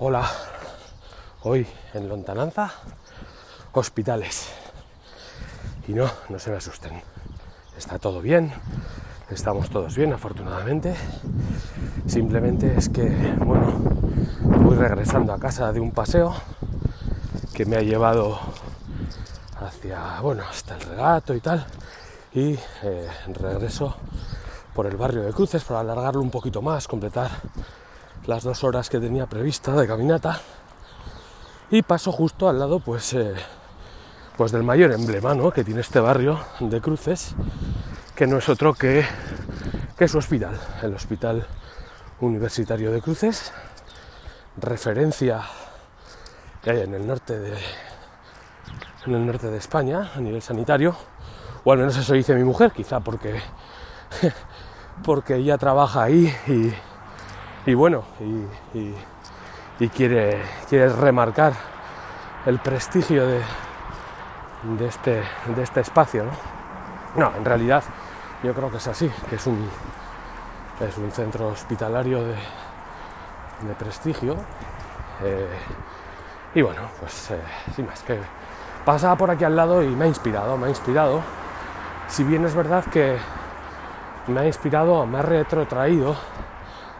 Hola, hoy en Lontananza, hospitales. Y no, no se me asusten. Está todo bien, estamos todos bien, afortunadamente. Simplemente es que, bueno, voy regresando a casa de un paseo que me ha llevado hacia, bueno, hasta el regato y tal. Y eh, regreso por el barrio de Cruces para alargarlo un poquito más, completar las dos horas que tenía prevista de caminata y paso justo al lado pues, eh, pues del mayor emblema ¿no? que tiene este barrio de Cruces que no es otro que, que su hospital, el Hospital Universitario de Cruces, referencia que hay en el norte de en el norte de España a nivel sanitario, o al menos eso dice mi mujer, quizá porque porque ella trabaja ahí y, y bueno, y, quiere, quiere remarcar el prestigio de, de, este, de este espacio. ¿no? en realidad yo creo que es así, que es un, es un centro hospitalario de, de prestigio. Eh, y bueno, pues eh, sin más que pasaba por aquí al lado y me ha inspirado, me ha inspirado. Si bien es verdad que me ha inspirado, me ha retrotraído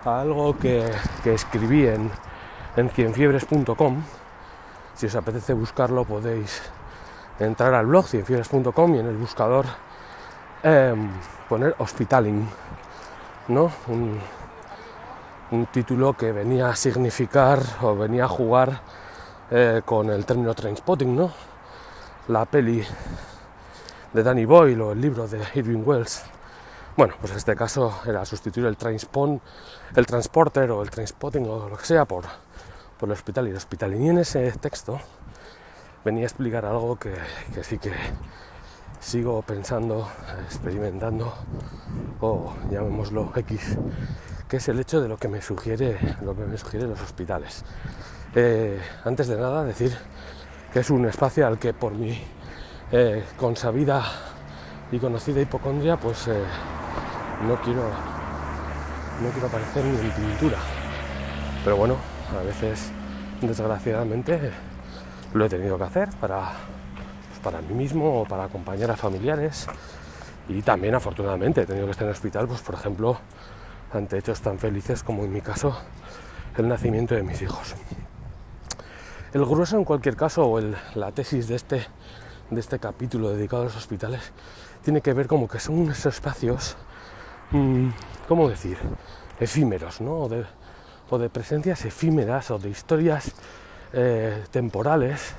algo que, escribí en, en cienfiebres.com. Si os apetece buscarlo podéis entrar al blog cienfiebres.com y en el buscador em, poner hospitaling, ¿no? Un, título que venía a significar o venía a jugar eh, con el término trainspotting, ¿no? La peli de Danny Boyle o el libro de Irving Wells bueno, pues en este caso era sustituir el transpon, el transporter o el transpotting o lo que sea por, por el hospital y el hospital. Y en ese texto venía a explicar algo que, sí que sigo pensando, experimentando, o llamémoslo X, que es el hecho de lo que me sugiere, lo que me sugiere los hospitales. Eh, antes de nada decir que es un espacio al que por mi eh, consabida y conocida hipocondria, pues eh, no quiero no quiero aparecer ni en pintura. Pero bueno a veces desgraciadamente lo he tenido que hacer para para mí mismo o para acompañar a familiares. Y también afortunadamente he tenido que estar en el hospital pues por ejemplo ante hechos tan felices como en mi caso el nacimiento de mis hijos. El grueso en cualquier caso o la tesis de este de este capítulo dedicado a los hospitales tiene que ver como que son unos espacios ¿cómo decir? efímeros, ¿no? O de, presencias efímeras o de historias eh, temporales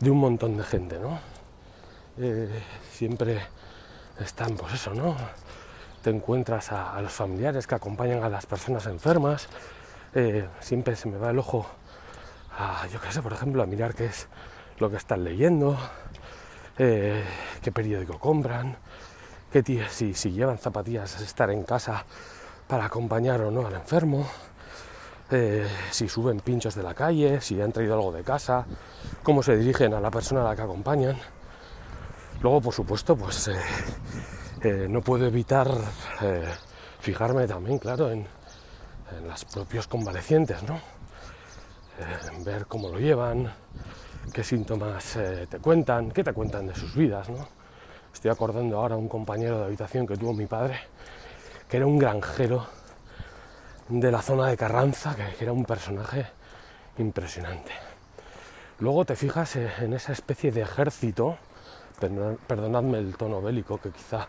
de un montón de gente, ¿no? Eh, siempre están, pues eso, ¿no? Te encuentras a, los familiares que acompañan a las personas enfermas, eh, siempre se me va el ojo a, yo qué sé, por ejemplo, a mirar qué es lo que están leyendo, qué periódico compran, que si, si llevan zapatillas estar en casa para acompañar o no al enfermo, eh, si suben pinchos de la calle, si han traído algo de casa, cómo se dirigen a la persona a la que acompañan. Luego, por supuesto, pues eh, eh, no puedo evitar fijarme también, claro, en, en los propios convalecientes, ¿no? ver cómo lo llevan, qué síntomas te cuentan, qué te cuentan de sus vidas, ¿no? Estoy acordando ahora a un compañero de habitación que tuvo mi padre, que era un granjero de la zona de Carranza, que era un personaje impresionante. Luego te fijas en esa especie de ejército, perdonadme el tono bélico, que quizá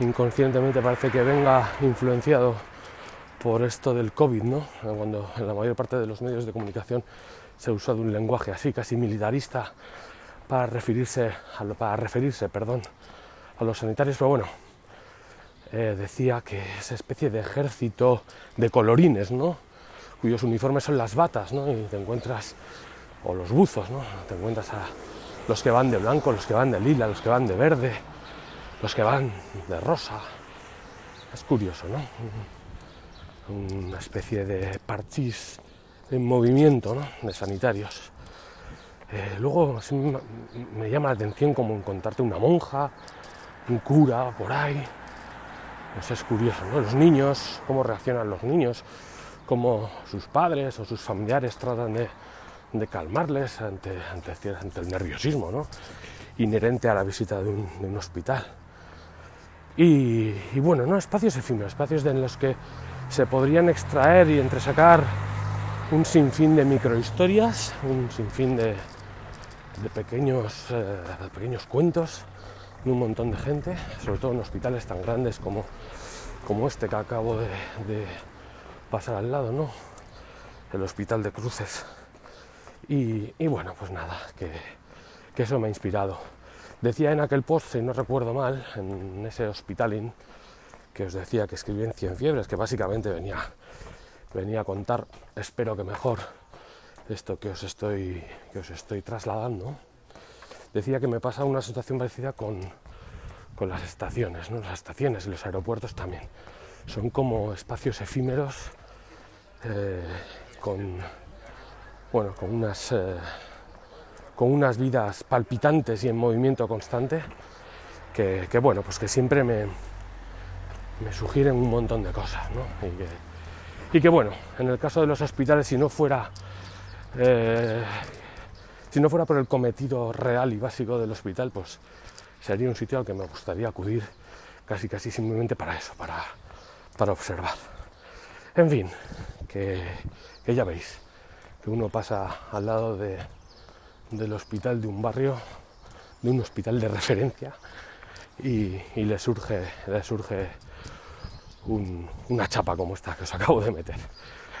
inconscientemente parece que venga influenciado por esto del COVID, ¿no? Cuando en la mayor parte de los medios de comunicación se usa de un lenguaje así, casi militarista, para referirse a, para referirse, perdón, a los sanitarios, pero bueno, eh, decía que esa especie de ejército de colorines, ¿no? cuyos uniformes son las batas, ¿no? y te encuentras, o los buzos, ¿no? te encuentras a los que van de blanco, los que van de lila, los que van de verde, los que van de rosa. Es curioso, ¿no? Una especie de parchís en movimiento, ¿no? De sanitarios. Eh, luego me llama la atención como encontrarte una monja, un cura por ahí. Eso es curioso, ¿no? Los niños, cómo reaccionan los niños, cómo sus padres o sus familiares tratan de, de calmarles ante, ante, ante, el nerviosismo ¿no? inherente a la visita de un, de un hospital. Y, y, bueno, ¿no? espacios efímeros, espacios en los que se podrían extraer y entresacar un sinfín de microhistorias, un sinfín de, de pequeños, eh, pequeños cuentos de un montón de gente, sobre todo en hospitales tan grandes como, como este que acabo de, pasar al lado, ¿no? El Hospital de Cruces. Y, y bueno, pues nada, que, que, eso me ha inspirado. Decía en aquel post, si no recuerdo mal, en ese hospitalín que os decía que escribí en Cien Fiebres, que básicamente venía, venía a contar, espero que mejor, esto que os estoy, que os estoy trasladando, decía que me pasa una situación parecida con, con las estaciones, ¿no? las estaciones y los aeropuertos también. Son como espacios efímeros eh, con, bueno, con, unas, eh, con unas vidas palpitantes y en movimiento constante que, que bueno, pues que siempre me, me sugieren un montón de cosas, ¿no? Y que, y que, bueno, en el caso de los hospitales, si no fuera eh, si no fuera por el cometido real y básico del hospital, pues sería un sitio al que me gustaría acudir casi casi simplemente para eso, para, para observar. En fin, que, ya veis, que uno pasa al lado de, del hospital de un barrio, de un hospital de referencia, y, y le surge, le surge un, una chapa como esta que os acabo de meter.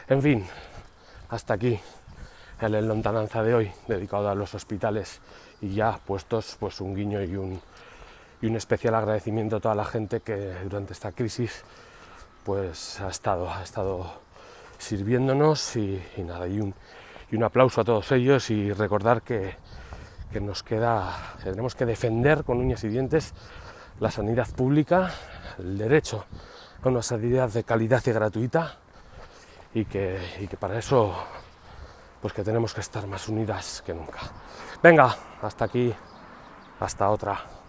En fin, hasta aquí el lontananza de hoy, dedicado a los hospitales y ya puestos pues un guiño y un, y un especial agradecimiento a toda la gente que durante esta crisis pues ha estado, ha estado sirviéndonos y, nada, y un, y un, aplauso a todos ellos y recordar que, que nos queda, que tenemos que defender con uñas y dientes la sanidad pública, el derecho a una sanidad de calidad y gratuita y que, y que para eso pues que tenemos que estar más unidas que nunca. Venga, hasta aquí, hasta otra.